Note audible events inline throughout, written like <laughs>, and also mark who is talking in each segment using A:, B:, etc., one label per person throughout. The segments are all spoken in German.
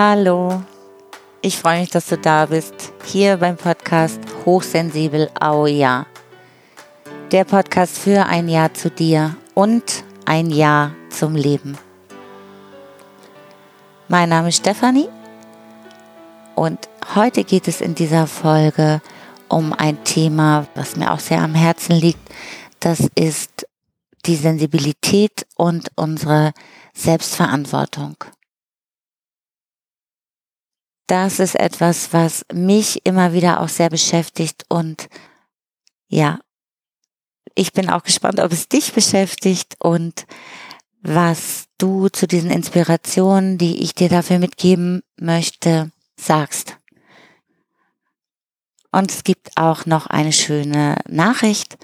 A: Hallo, ich freue mich, dass du da bist, hier beim Podcast Hochsensibel Au Ja. Der Podcast für ein Ja zu dir und ein Ja zum Leben. Mein Name ist Stefanie und heute geht es in dieser Folge um ein Thema, was mir auch sehr am Herzen liegt. Das ist die Sensibilität und unsere Selbstverantwortung das ist etwas, was mich immer wieder auch sehr beschäftigt und ja, ich bin auch gespannt, ob es dich beschäftigt und was du zu diesen Inspirationen, die ich dir dafür mitgeben möchte, sagst. Und es gibt auch noch eine schöne Nachricht.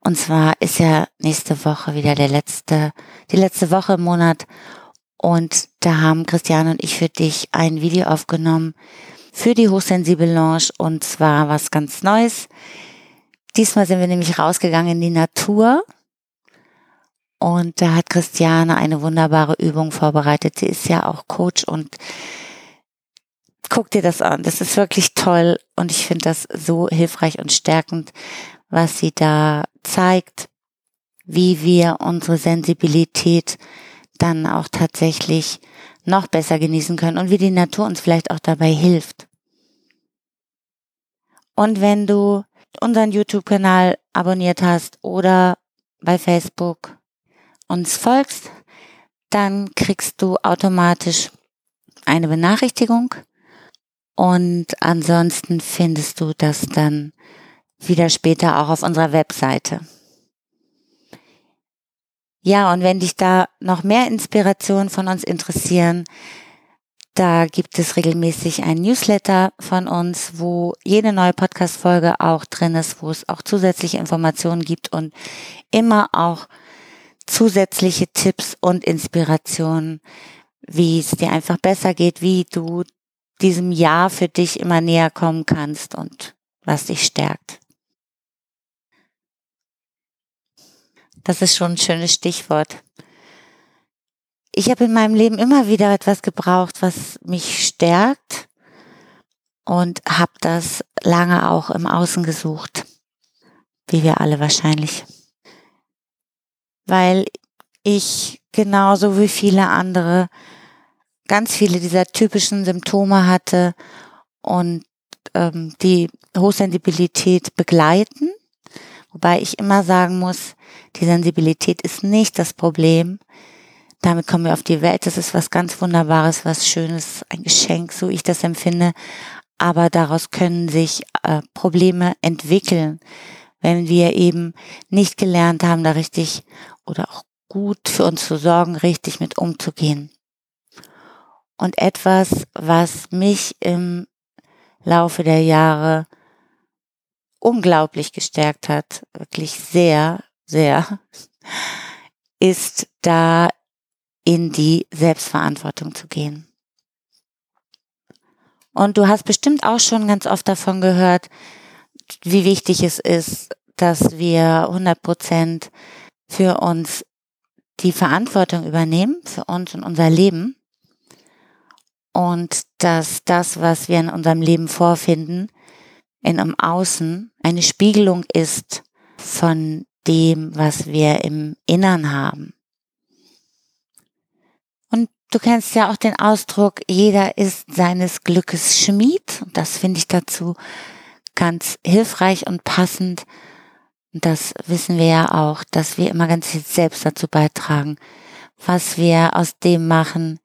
A: Und zwar ist ja nächste Woche wieder der letzte, die letzte Woche im Monat und da haben Christiane und ich für dich ein Video aufgenommen für die Hochsensibel Lounge und zwar was ganz Neues. Diesmal sind wir nämlich rausgegangen in die Natur und da hat Christiane eine wunderbare Übung vorbereitet. Sie ist ja auch Coach und guck dir das an. Das ist wirklich toll und ich finde das so hilfreich und stärkend, was sie da zeigt, wie wir unsere Sensibilität dann auch tatsächlich noch besser genießen können und wie die Natur uns vielleicht auch dabei hilft. Und wenn du unseren YouTube-Kanal abonniert hast oder bei Facebook uns folgst, dann kriegst du automatisch eine Benachrichtigung und ansonsten findest du das dann wieder später auch auf unserer Webseite. Ja, und wenn dich da noch mehr Inspirationen von uns interessieren, da gibt es regelmäßig ein Newsletter von uns, wo jede neue Podcast-Folge auch drin ist, wo es auch zusätzliche Informationen gibt und immer auch zusätzliche Tipps und Inspirationen, wie es dir einfach besser geht, wie du diesem Jahr für dich immer näher kommen kannst und was dich stärkt. Das ist schon ein schönes Stichwort. Ich habe in meinem Leben immer wieder etwas gebraucht, was mich stärkt und habe das lange auch im Außen gesucht, wie wir alle wahrscheinlich. Weil ich genauso wie viele andere ganz viele dieser typischen Symptome hatte und ähm, die Hochsensibilität begleiten Wobei ich immer sagen muss, die Sensibilität ist nicht das Problem. Damit kommen wir auf die Welt. Das ist was ganz Wunderbares, was Schönes, ein Geschenk, so ich das empfinde. Aber daraus können sich äh, Probleme entwickeln, wenn wir eben nicht gelernt haben, da richtig oder auch gut für uns zu sorgen, richtig mit umzugehen. Und etwas, was mich im Laufe der Jahre unglaublich gestärkt hat, wirklich sehr, sehr, ist da in die Selbstverantwortung zu gehen. Und du hast bestimmt auch schon ganz oft davon gehört, wie wichtig es ist, dass wir 100 Prozent für uns die Verantwortung übernehmen, für uns und unser Leben. Und dass das, was wir in unserem Leben vorfinden, in einem Außen eine Spiegelung ist von dem, was wir im Innern haben. Und du kennst ja auch den Ausdruck, jeder ist seines Glückes Schmied. Und das finde ich dazu ganz hilfreich und passend. Und das wissen wir ja auch, dass wir immer ganz viel selbst dazu beitragen, was wir aus dem machen,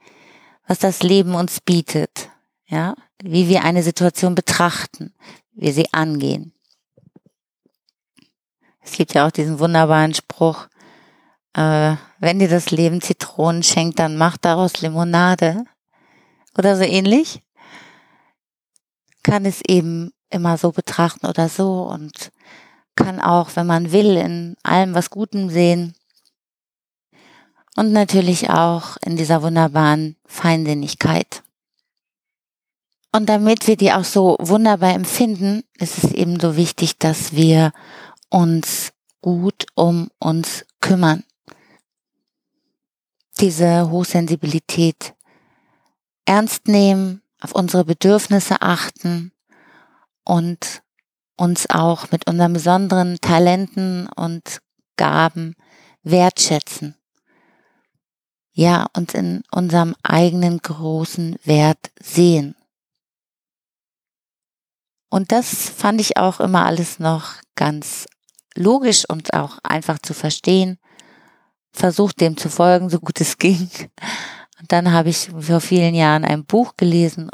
A: was das Leben uns bietet. Ja, wie wir eine Situation betrachten, wir sie angehen. Es gibt ja auch diesen wunderbaren Spruch, äh, wenn dir das Leben Zitronen schenkt, dann mach daraus Limonade oder so ähnlich. Kann es eben immer so betrachten oder so und kann auch, wenn man will, in allem was Gutem sehen. Und natürlich auch in dieser wunderbaren Feinsinnigkeit. Und damit wir die auch so wunderbar empfinden, ist es eben so wichtig, dass wir uns gut um uns kümmern. Diese Hochsensibilität ernst nehmen, auf unsere Bedürfnisse achten und uns auch mit unseren besonderen Talenten und Gaben wertschätzen. Ja, uns in unserem eigenen großen Wert sehen. Und das fand ich auch immer alles noch ganz logisch und auch einfach zu verstehen. Versucht dem zu folgen, so gut es ging. Und dann habe ich vor vielen Jahren ein Buch gelesen.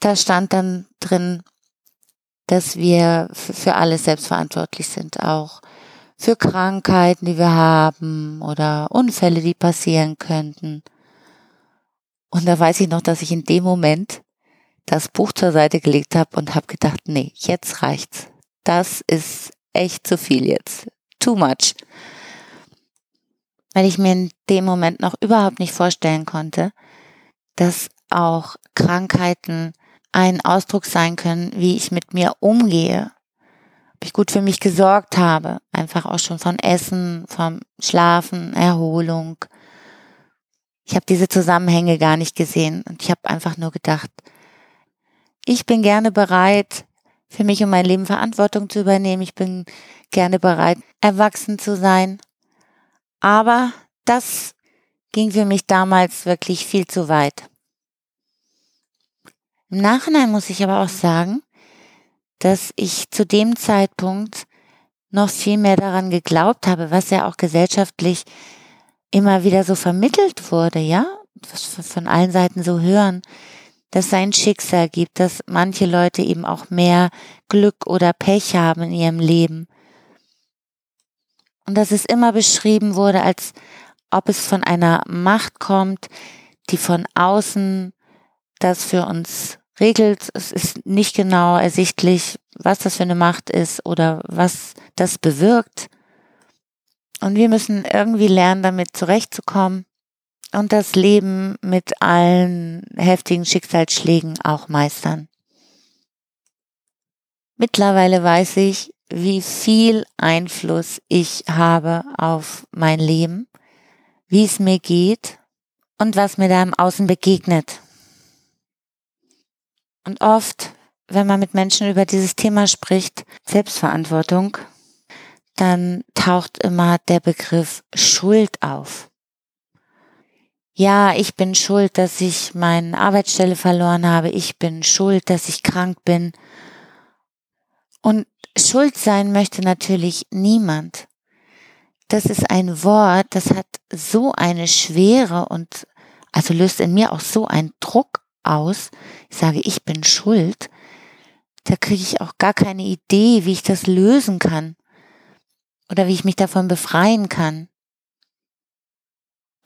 A: Da stand dann drin, dass wir für alles selbstverantwortlich sind, auch für Krankheiten, die wir haben oder Unfälle, die passieren könnten. Und da weiß ich noch, dass ich in dem Moment das Buch zur Seite gelegt habe und habe gedacht, nee, jetzt reicht's. Das ist echt zu viel jetzt. Too much. Weil ich mir in dem Moment noch überhaupt nicht vorstellen konnte, dass auch Krankheiten ein Ausdruck sein können, wie ich mit mir umgehe, ob ich gut für mich gesorgt habe, einfach auch schon von Essen, vom Schlafen, Erholung. Ich habe diese Zusammenhänge gar nicht gesehen und ich habe einfach nur gedacht, ich bin gerne bereit, für mich und mein Leben Verantwortung zu übernehmen. Ich bin gerne bereit, erwachsen zu sein. Aber das ging für mich damals wirklich viel zu weit. Im Nachhinein muss ich aber auch sagen, dass ich zu dem Zeitpunkt noch viel mehr daran geglaubt habe, was ja auch gesellschaftlich immer wieder so vermittelt wurde, ja, was von allen Seiten so hören, dass es ein Schicksal gibt, dass manche Leute eben auch mehr Glück oder Pech haben in ihrem Leben. Und dass es immer beschrieben wurde, als ob es von einer Macht kommt, die von außen das für uns regelt. Es ist nicht genau ersichtlich, was das für eine Macht ist oder was das bewirkt. Und wir müssen irgendwie lernen, damit zurechtzukommen und das Leben mit allen heftigen Schicksalsschlägen auch meistern. Mittlerweile weiß ich, wie viel Einfluss ich habe auf mein Leben, wie es mir geht und was mir da im Außen begegnet. Und oft, wenn man mit Menschen über dieses Thema spricht, Selbstverantwortung, dann taucht immer der Begriff Schuld auf ja, ich bin schuld, dass ich meine Arbeitsstelle verloren habe, ich bin schuld, dass ich krank bin. Und schuld sein möchte natürlich niemand. Das ist ein Wort, das hat so eine Schwere und also löst in mir auch so einen Druck aus. Ich sage, ich bin schuld. Da kriege ich auch gar keine Idee, wie ich das lösen kann oder wie ich mich davon befreien kann.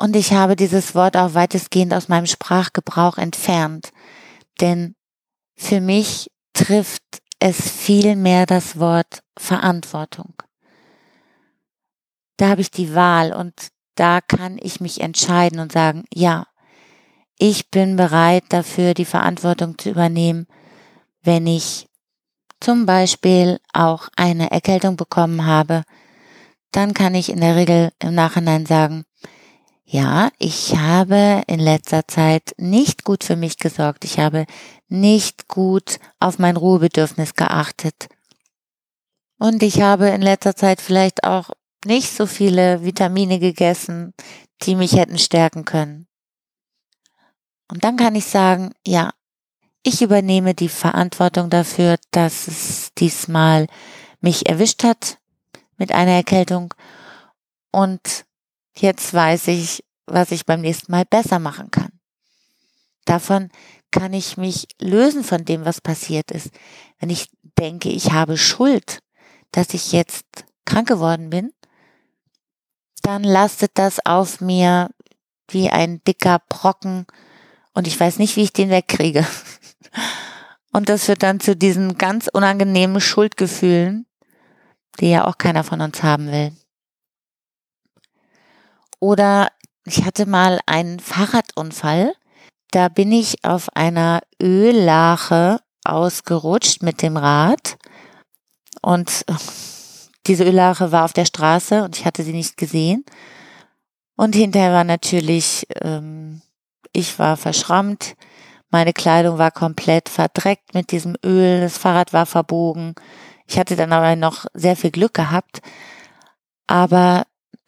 A: Und ich habe dieses Wort auch weitestgehend aus meinem Sprachgebrauch entfernt. Denn für mich trifft es viel mehr das Wort Verantwortung. Da habe ich die Wahl und da kann ich mich entscheiden und sagen, ja, ich bin bereit dafür, die Verantwortung zu übernehmen, wenn ich zum Beispiel auch eine Erkältung bekommen habe, dann kann ich in der Regel im Nachhinein sagen, ja, ich habe in letzter Zeit nicht gut für mich gesorgt. Ich habe nicht gut auf mein Ruhebedürfnis geachtet. Und ich habe in letzter Zeit vielleicht auch nicht so viele Vitamine gegessen, die mich hätten stärken können. Und dann kann ich sagen, ja, ich übernehme die Verantwortung dafür, dass es diesmal mich erwischt hat mit einer Erkältung und Jetzt weiß ich, was ich beim nächsten Mal besser machen kann. Davon kann ich mich lösen von dem, was passiert ist. Wenn ich denke, ich habe Schuld, dass ich jetzt krank geworden bin, dann lastet das auf mir wie ein dicker Brocken und ich weiß nicht, wie ich den wegkriege. <laughs> Und das führt dann zu diesen ganz unangenehmen Schuldgefühlen, die ja auch keiner von uns haben will. Oder ich hatte mal einen Fahrradunfall. Da bin ich auf einer Öllache ausgerutscht mit dem Rad. Und <laughs> diese Öllache war auf der Straße und ich hatte sie nicht gesehen. Und hinterher war natürlich ähm, ich war verschrammt, meine Kleidung war komplett verdreckt mit diesem Öl, das Fahrrad war verbogen. Ich hatte dann aber noch sehr viel Glück gehabt. Aber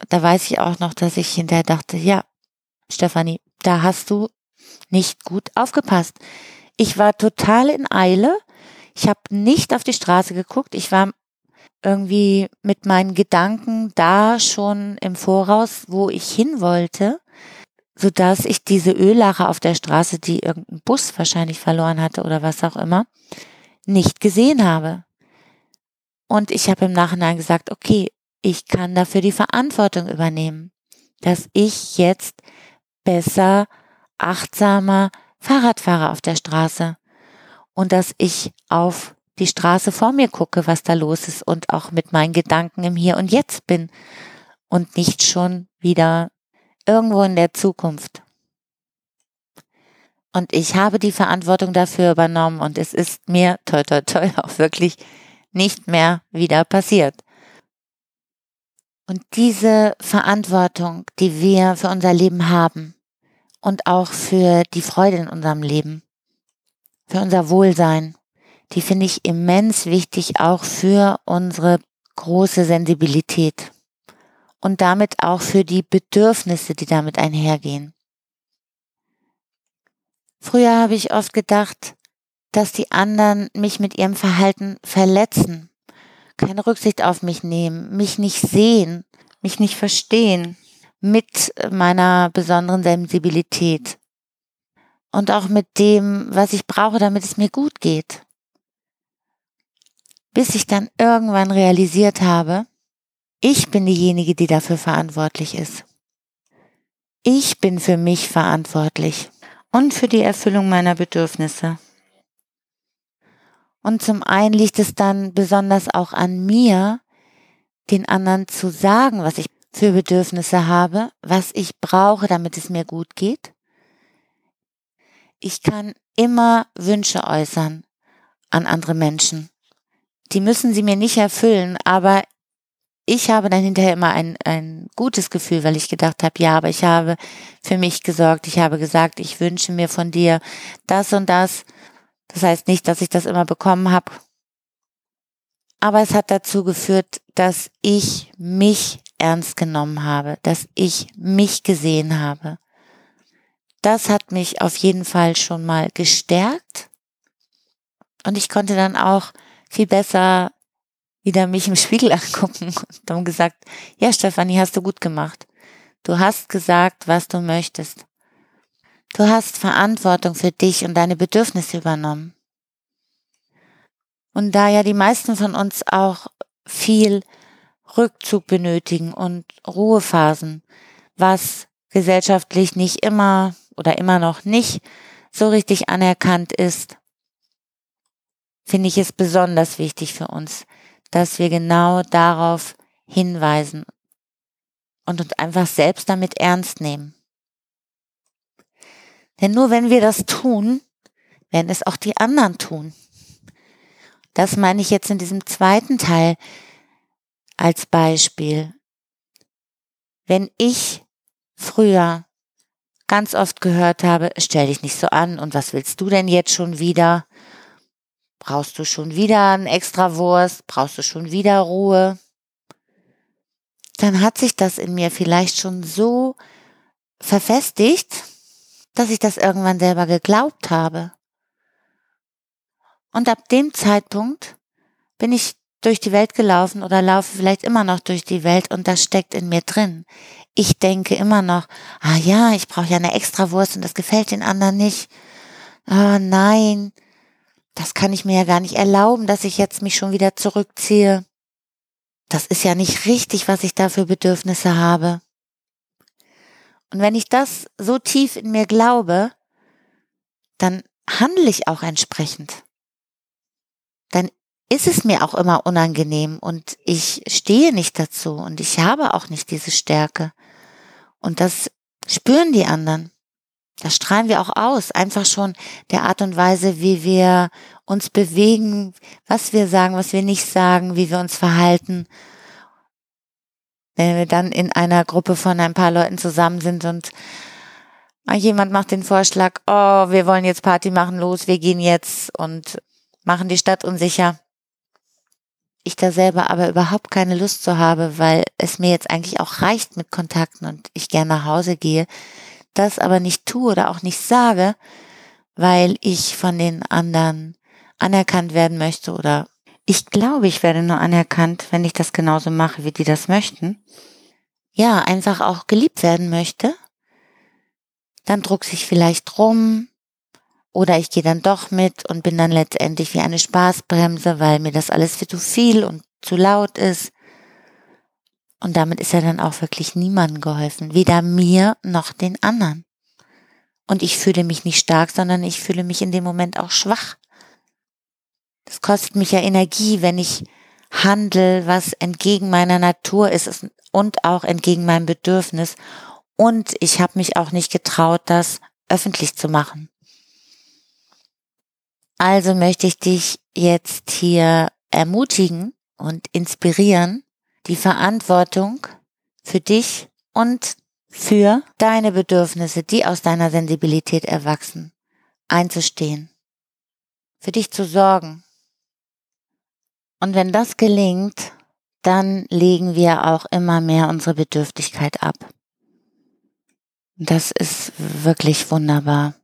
A: da weiß ich auch noch, dass ich hinterher dachte, ja, Stefanie, da hast du nicht gut aufgepasst. Ich war total in Eile. Ich habe nicht auf die Straße geguckt. Ich war irgendwie mit meinen Gedanken da schon im Voraus, wo ich hin wollte so dass ich diese Öllache auf der Straße, die irgendein Bus wahrscheinlich verloren hatte oder was auch immer, nicht gesehen habe. Und ich habe im Nachhinein gesagt, okay, ich kann dafür die Verantwortung übernehmen, dass ich jetzt besser, achtsamer Fahrrad fahre auf der Straße und dass ich auf die Straße vor mir gucke, was da los ist und auch mit meinen Gedanken im Hier und Jetzt bin und nicht schon wieder irgendwo in der Zukunft. Und ich habe die Verantwortung dafür übernommen und es ist mir toi toi toi <laughs> auch wirklich nicht mehr wieder passiert. Und diese Verantwortung, die wir für unser Leben haben und auch für die Freude in unserem Leben, für unser Wohlsein, die finde ich immens wichtig auch für unsere große Sensibilität und damit auch für die Bedürfnisse, die damit einhergehen. Früher habe ich oft gedacht, dass die anderen mich mit ihrem Verhalten verletzen, keine Rücksicht auf mich nehmen, mich nicht sehen, mich nicht verstehen mit meiner besonderen Sensibilität und auch mit dem, was ich brauche, damit es mir gut geht. Bis ich dann irgendwann realisiert habe, ich bin diejenige, die dafür verantwortlich ist. Ich bin für mich verantwortlich und für die Erfüllung meiner Bedürfnisse. Und zum einen liegt es dann besonders auch an mir, den anderen zu sagen, was ich für Bedürfnisse habe, was ich brauche, damit es mir gut geht. Ich kann immer Wünsche äußern an andere Menschen. Die müssen sie mir nicht erfüllen, aber ich habe dann hinterher immer ein, ein gutes Gefühl, weil ich gedacht habe, ja, aber ich habe für mich gesorgt. Ich habe gesagt, ich wünsche mir von dir das und das. Das heißt nicht, dass ich das immer bekommen habe. Aber es hat dazu geführt, dass ich mich ernst genommen habe, dass ich mich gesehen habe. Das hat mich auf jeden Fall schon mal gestärkt. Und ich konnte dann auch viel besser wieder mich im Spiegel <laughs> angucken und dann gesagt, ja Stefanie, hast du gut gemacht. Du hast gesagt, was du möchtest. Du hast Verantwortung für dich und deine Bedürfnisse übernommen. Und da ja die meisten von uns auch viel Rückzug benötigen und Ruhephasen, was gesellschaftlich nicht immer oder immer noch nicht so richtig anerkannt ist, finde ich es besonders wichtig für uns, dass wir genau darauf hinweisen und uns einfach selbst damit ernst nehmen. Denn nur wenn wir das tun, werden es auch die anderen tun. Das meine ich jetzt in diesem zweiten Teil als Beispiel. Wenn ich früher ganz oft gehört habe, stell dich nicht so an und was willst du denn jetzt schon wieder? Brauchst du schon wieder ein extra Wurst? Brauchst du schon wieder Ruhe? Dann hat sich das in mir vielleicht schon so verfestigt, dass ich das irgendwann selber geglaubt habe. Und ab dem Zeitpunkt bin ich durch die Welt gelaufen oder laufe vielleicht immer noch durch die Welt und das steckt in mir drin. Ich denke immer noch, ah ja, ich brauche ja eine extra Wurst und das gefällt den anderen nicht. Ah nein, das kann ich mir ja gar nicht erlauben, dass ich jetzt mich schon wieder zurückziehe. Das ist ja nicht richtig, was ich da für Bedürfnisse habe. Und wenn ich das so tief in mir glaube, dann handle ich auch entsprechend. Dann ist es mir auch immer unangenehm und ich stehe nicht dazu und ich habe auch nicht diese Stärke. Und das spüren die anderen. Das strahlen wir auch aus, einfach schon der Art und Weise, wie wir uns bewegen, was wir sagen, was wir nicht sagen, wie wir uns verhalten. Wenn wir dann in einer Gruppe von ein paar Leuten zusammen sind und Jemand macht den Vorschlag, oh, wir wollen jetzt Party machen, los, wir gehen jetzt und machen die Stadt unsicher. Ich da selber aber überhaupt keine Lust zu habe, weil es mir jetzt eigentlich auch reicht mit Kontakten und ich gerne nach Hause gehe, das aber nicht tue oder auch nicht sage, weil ich von den anderen anerkannt werden möchte oder ich glaube, ich werde nur anerkannt, wenn ich das genauso mache, wie die das möchten. Ja, einfach auch geliebt werden möchte. Dann druck sich vielleicht rum oder ich gehe dann doch mit und bin dann letztendlich wie eine Spaßbremse, weil mir das alles viel zu viel und zu laut ist. Und damit ist ja dann auch wirklich niemandem geholfen, weder mir noch den anderen. Und ich fühle mich nicht stark, sondern ich fühle mich in dem Moment auch schwach. Das kostet mich ja Energie, wenn ich handle, was entgegen meiner Natur ist und auch entgegen meinem Bedürfnis. Und ich habe mich auch nicht getraut, das öffentlich zu machen. Also möchte ich dich jetzt hier ermutigen und inspirieren, die Verantwortung für dich und für deine Bedürfnisse, die aus deiner Sensibilität erwachsen, einzustehen, für dich zu sorgen und wenn das gelingt, dann legen wir auch immer mehr unsere Bedürftigkeit ab. Das ist wirklich wunderbar.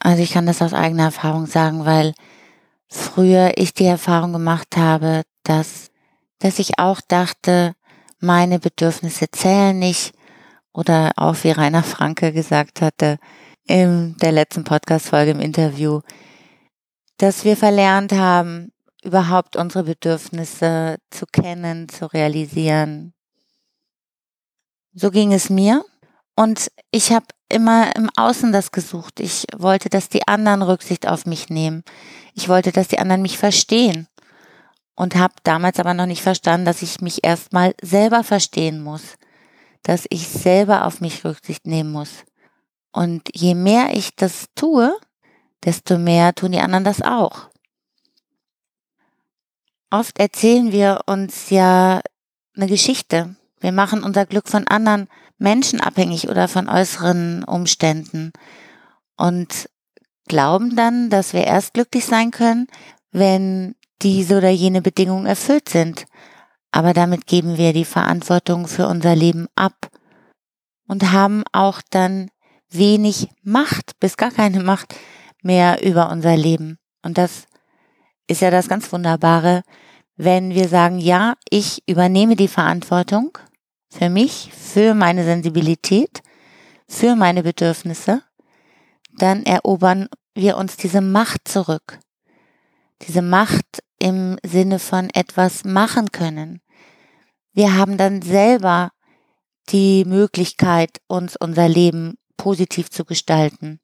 A: Also ich kann das aus eigener Erfahrung sagen, weil früher ich die Erfahrung gemacht habe, dass, dass ich auch dachte, meine Bedürfnisse zählen nicht oder auch wie Rainer Franke gesagt hatte in der letzten Podcast-Folge im Interview, dass wir verlernt haben, überhaupt unsere Bedürfnisse zu kennen, zu realisieren. So ging es mir und ich habe immer im Außen das gesucht. Ich wollte, dass die anderen Rücksicht auf mich nehmen. Ich wollte, dass die anderen mich verstehen und habe damals aber noch nicht verstanden, dass ich mich erstmal selber verstehen muss, dass ich selber auf mich Rücksicht nehmen muss. Und je mehr ich das tue, desto mehr tun die anderen das auch. Oft erzählen wir uns ja eine Geschichte. Wir machen unser Glück von anderen Menschen abhängig oder von äußeren Umständen und glauben dann, dass wir erst glücklich sein können, wenn diese oder jene Bedingungen erfüllt sind. Aber damit geben wir die Verantwortung für unser Leben ab und haben auch dann wenig Macht, bis gar keine Macht mehr über unser Leben. Und das ist ja das ganz Wunderbare, wenn wir sagen, ja, ich übernehme die Verantwortung für mich, für meine Sensibilität, für meine Bedürfnisse, dann erobern wir uns diese Macht zurück. Diese Macht im Sinne von etwas machen können. Wir haben dann selber die Möglichkeit, uns unser Leben positiv zu gestalten.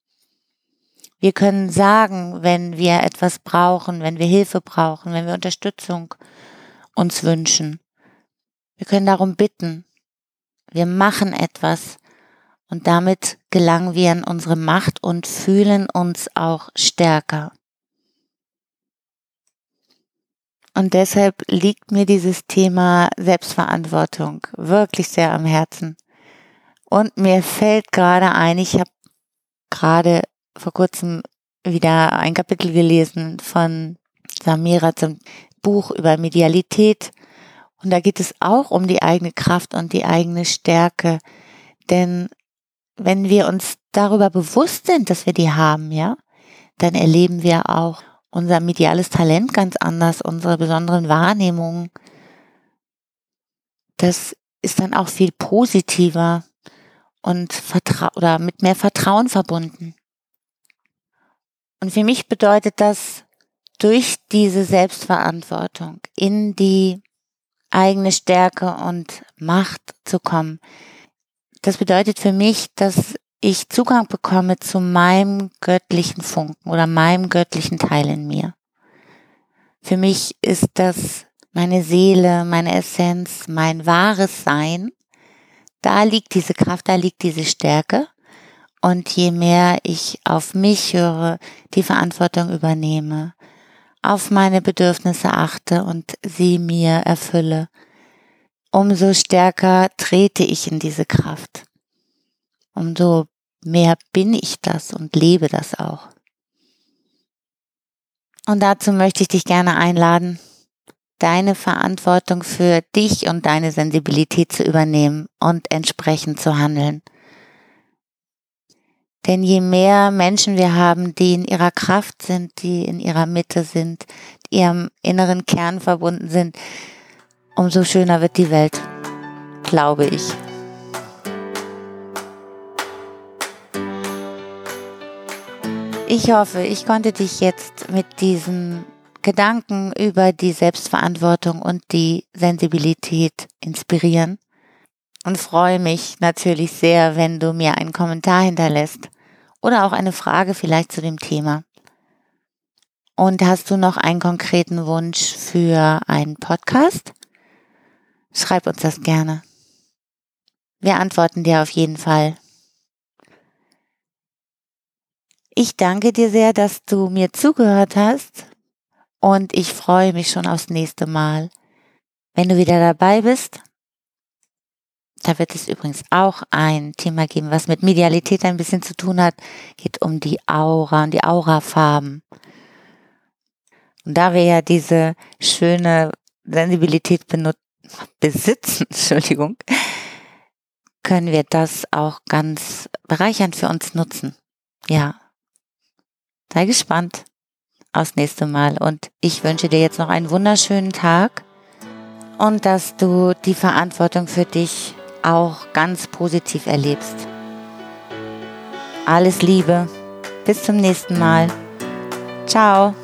A: Wir können sagen, wenn wir etwas brauchen, wenn wir Hilfe brauchen, wenn wir Unterstützung uns wünschen. Wir können darum bitten. Wir machen etwas und damit gelangen wir in unsere Macht und fühlen uns auch stärker. Und deshalb liegt mir dieses Thema Selbstverantwortung wirklich sehr am Herzen. Und mir fällt gerade ein, ich habe gerade vor kurzem wieder ein Kapitel gelesen von Samira zum Buch über Medialität. Und da geht es auch um die eigene Kraft und die eigene Stärke. Denn wenn wir uns darüber bewusst sind, dass wir die haben, ja, dann erleben wir auch unser mediales Talent ganz anders, unsere besonderen Wahrnehmungen. Das ist dann auch viel positiver und vertra oder mit mehr Vertrauen verbunden. Und für mich bedeutet das, durch diese Selbstverantwortung in die eigene Stärke und Macht zu kommen. Das bedeutet für mich, dass ich Zugang bekomme zu meinem göttlichen Funken oder meinem göttlichen Teil in mir. Für mich ist das meine Seele, meine Essenz, mein wahres Sein. Da liegt diese Kraft, da liegt diese Stärke. Und je mehr ich auf mich höre, die Verantwortung übernehme, auf meine Bedürfnisse achte und sie mir erfülle, umso stärker trete ich in diese Kraft. Umso mehr bin ich das und lebe das auch. Und dazu möchte ich dich gerne einladen, deine Verantwortung für dich und deine Sensibilität zu übernehmen und entsprechend zu handeln. Denn je mehr Menschen wir haben, die in ihrer Kraft sind, die in ihrer Mitte sind, ihrem inneren Kern verbunden sind, umso schöner wird die Welt, glaube ich. Ich hoffe, ich konnte dich jetzt mit diesen Gedanken über die Selbstverantwortung und die Sensibilität inspirieren und freue mich natürlich sehr, wenn du mir einen Kommentar hinterlässt oder auch eine Frage vielleicht zu dem Thema. Und hast du noch einen konkreten Wunsch für einen Podcast? Schreib uns das gerne. Wir antworten dir auf jeden Fall. Ich danke dir sehr, dass du mir zugehört hast und ich freue mich schon aufs nächste Mal. Wenn du wieder dabei bist, da wird es übrigens auch ein Thema geben, was mit Medialität ein bisschen zu tun hat, geht um die Aura und die Aurafarben. Und da wir ja diese schöne Sensibilität besitzen, <laughs> Entschuldigung, können wir das auch ganz bereichernd für uns nutzen. Ja, Sei gespannt aufs nächste Mal und ich wünsche dir jetzt noch einen wunderschönen Tag und dass du die Verantwortung für dich auch ganz positiv erlebst. Alles Liebe, bis zum nächsten Mal. Ciao.